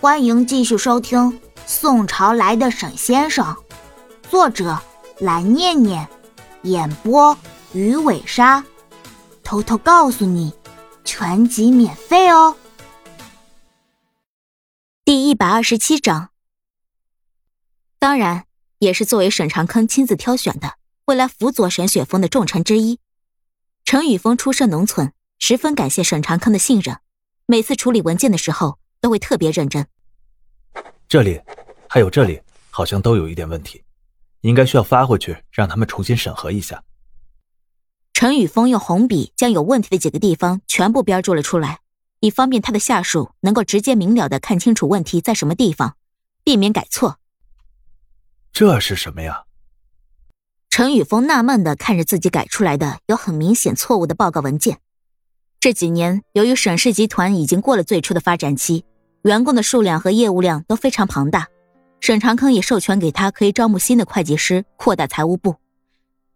欢迎继续收听《宋朝来的沈先生》，作者蓝念念，演播鱼尾鲨。偷偷告诉你，全集免费哦。第一百二十七章，当然也是作为沈长坑亲自挑选的，未来辅佐沈雪峰的重臣之一。陈宇峰出身农村，十分感谢沈长坑的信任，每次处理文件的时候。都会特别认真。这里，还有这里，好像都有一点问题，应该需要发回去，让他们重新审核一下。陈宇峰用红笔将有问题的几个地方全部标注了出来，以方便他的下属能够直接明了的看清楚问题在什么地方，避免改错。这是什么呀？陈宇峰纳闷的看着自己改出来的有很明显错误的报告文件。这几年，由于沈氏集团已经过了最初的发展期，员工的数量和业务量都非常庞大。沈长坑也授权给他可以招募新的会计师，扩大财务部。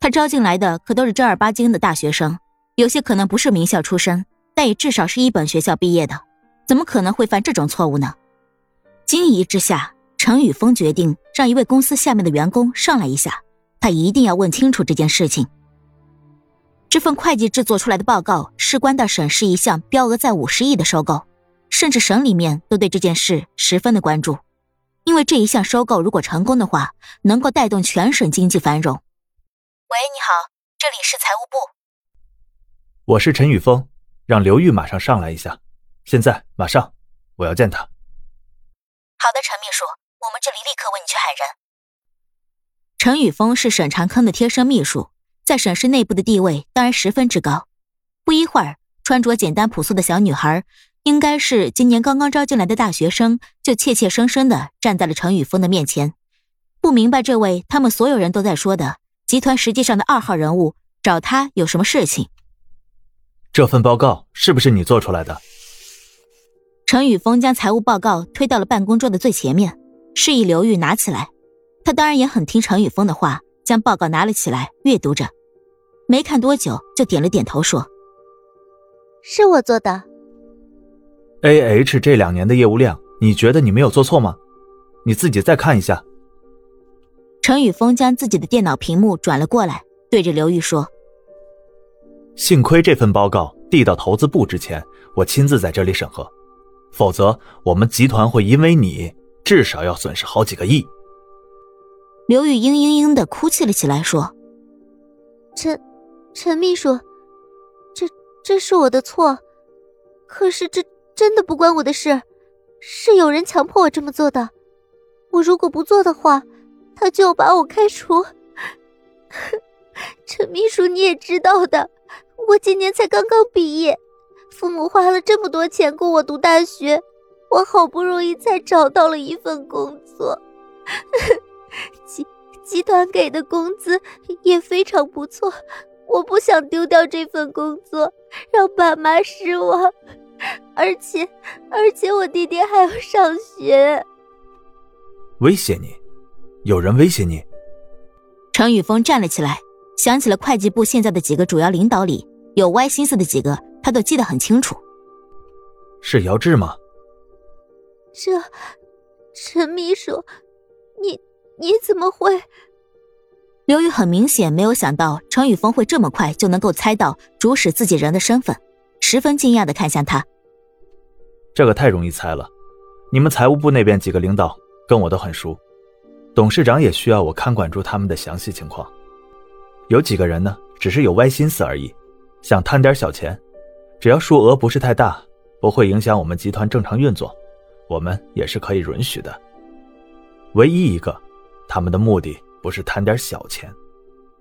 他招进来的可都是正儿八经的大学生，有些可能不是名校出身，但也至少是一本学校毕业的，怎么可能会犯这种错误呢？惊疑之下，程宇峰决定让一位公司下面的员工上来一下，他一定要问清楚这件事情。这份会计制作出来的报告事关到沈氏一项标额在五十亿的收购，甚至省里面都对这件事十分的关注，因为这一项收购如果成功的话，能够带动全省经济繁荣。喂，你好，这里是财务部。我是陈宇峰，让刘玉马上上来一下，现在马上，我要见他。好的，陈秘书，我们这里立刻为你去喊人。陈宇峰是沈长坑的贴身秘书。在沈氏内部的地位当然十分之高。不一会儿，穿着简单朴素的小女孩，应该是今年刚刚招进来的大学生，就怯怯生生的站在了程宇峰的面前。不明白这位他们所有人都在说的集团实际上的二号人物找他有什么事情？这份报告是不是你做出来的？程宇峰将财务报告推到了办公桌的最前面，示意刘玉拿起来。他当然也很听程宇峰的话。将报告拿了起来，阅读着，没看多久就点了点头，说：“是我做的。”A H 这两年的业务量，你觉得你没有做错吗？你自己再看一下。陈宇峰将自己的电脑屏幕转了过来，对着刘玉说：“幸亏这份报告递到投资部之前，我亲自在这里审核，否则我们集团会因为你至少要损失好几个亿。”刘玉嘤嘤嘤的哭泣了起来，说：“陈，陈秘书，这这是我的错，可是这真的不关我的事，是有人强迫我这么做的。我如果不做的话，他就要把我开除。陈秘书你也知道的，我今年才刚刚毕业，父母花了这么多钱供我读大学，我好不容易才找到了一份工作。”集集团给的工资也非常不错，我不想丢掉这份工作，让爸妈失望。而且，而且我弟弟还要上学。威胁你？有人威胁你？程宇峰站了起来，想起了会计部现在的几个主要领导里有歪心思的几个，他都记得很清楚。是姚志吗？这，陈秘书，你。你怎么会？刘宇很明显没有想到程宇峰会这么快就能够猜到主使自己人的身份，十分惊讶的看向他。这个太容易猜了，你们财务部那边几个领导跟我都很熟，董事长也需要我看管住他们的详细情况。有几个人呢，只是有歪心思而已，想贪点小钱，只要数额不是太大，不会影响我们集团正常运作，我们也是可以允许的。唯一一个。他们的目的不是贪点小钱，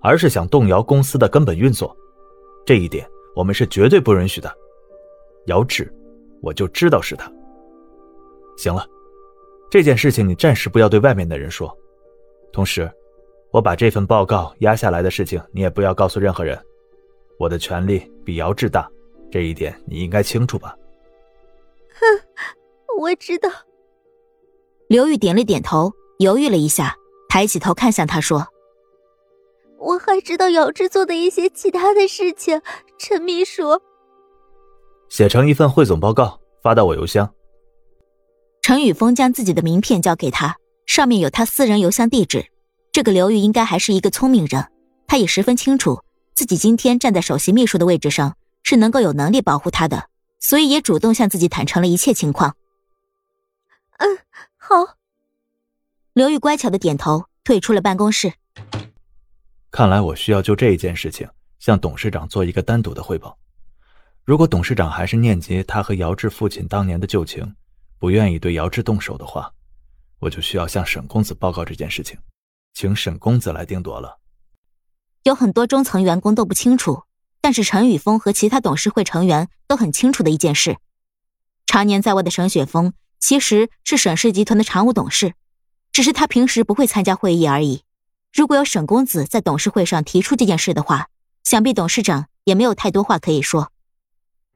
而是想动摇公司的根本运作，这一点我们是绝对不允许的。姚志，我就知道是他。行了，这件事情你暂时不要对外面的人说，同时，我把这份报告压下来的事情你也不要告诉任何人。我的权力比姚志大，这一点你应该清楚吧？哼，我知道。刘玉点了点头，犹豫了一下。抬起头看向他，说：“我还知道姚志做的一些其他的事情。”陈秘书，写成一份汇总报告发到我邮箱。陈宇峰将自己的名片交给他，上面有他私人邮箱地址。这个刘玉应该还是一个聪明人，他也十分清楚自己今天站在首席秘书的位置上是能够有能力保护他的，所以也主动向自己坦诚了一切情况。嗯，好。刘玉乖巧的点头，退出了办公室。看来我需要就这一件事情向董事长做一个单独的汇报。如果董事长还是念及他和姚志父亲当年的旧情，不愿意对姚志动手的话，我就需要向沈公子报告这件事情，请沈公子来定夺了。有很多中层员工都不清楚，但是陈宇峰和其他董事会成员都很清楚的一件事：常年在外的沈雪峰其实是沈氏集团的常务董事。只是他平时不会参加会议而已。如果有沈公子在董事会上提出这件事的话，想必董事长也没有太多话可以说。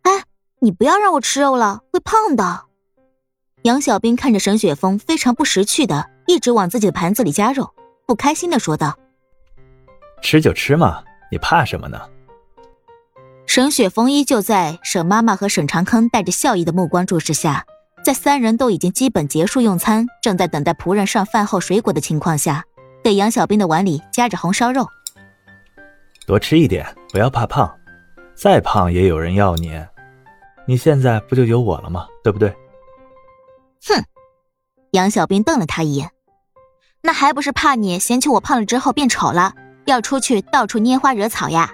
哎，你不要让我吃肉了，会胖的。杨小兵看着沈雪峰非常不识趣的一直往自己的盘子里加肉，不开心的说道：“吃就吃嘛，你怕什么呢？”沈雪峰依旧在沈妈妈和沈长坑带着笑意的目光注视下。在三人都已经基本结束用餐，正在等待仆人上饭后水果的情况下，给杨小兵的碗里夹着红烧肉。多吃一点，不要怕胖，再胖也有人要你。你现在不就有我了吗？对不对？哼！杨小兵瞪了他一眼，那还不是怕你嫌弃我胖了之后变丑了，要出去到处拈花惹草呀？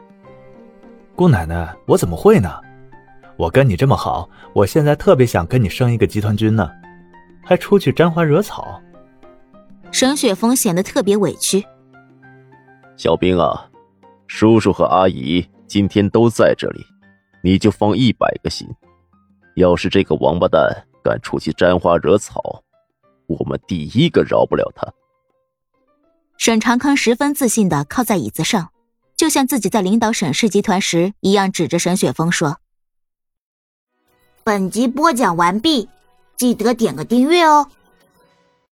姑奶奶，我怎么会呢？我跟你这么好，我现在特别想跟你生一个集团军呢，还出去沾花惹草。沈雪峰显得特别委屈。小兵啊，叔叔和阿姨今天都在这里，你就放一百个心。要是这个王八蛋敢出去沾花惹草，我们第一个饶不了他。沈长康十分自信的靠在椅子上，就像自己在领导沈氏集团时一样，指着沈雪峰说。本集播讲完毕，记得点个订阅哦。